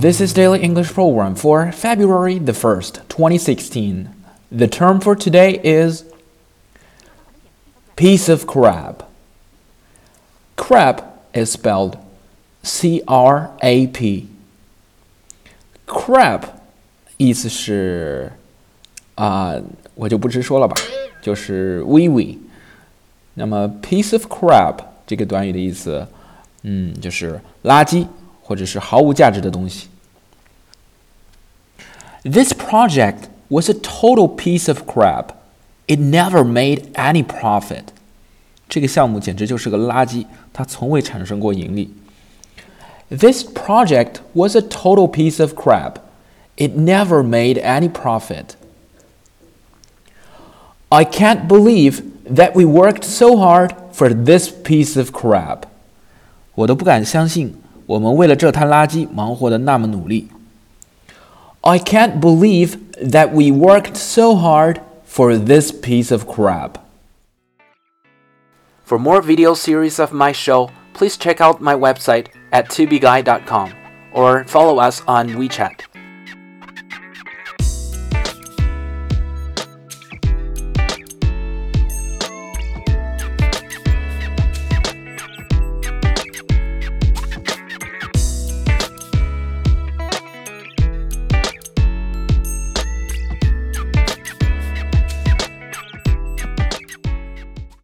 This is Daily English Program for February the 1st, 2016. The term for today is piece of crap. Crap is spelled C R A P. Crap 意思是啊、呃，我就不直说了吧，就是微微。那么 piece of crap 这个短语的意思，嗯，就是垃圾。或者是毫无价值的东西。This project was a total piece of crap. It never made any profit. 这个项目简直就是个垃圾，它从未产生过盈利。This project was a total piece of crap. It never made any profit. I can't believe that we worked so hard for this piece of crap. 我都不敢相信， 我们为了这滩垃圾忙活的那么努力。I can't believe that we worked so hard for this piece of crap. For more video series of my show, please check out my website at tubeguy.com or follow us on WeChat.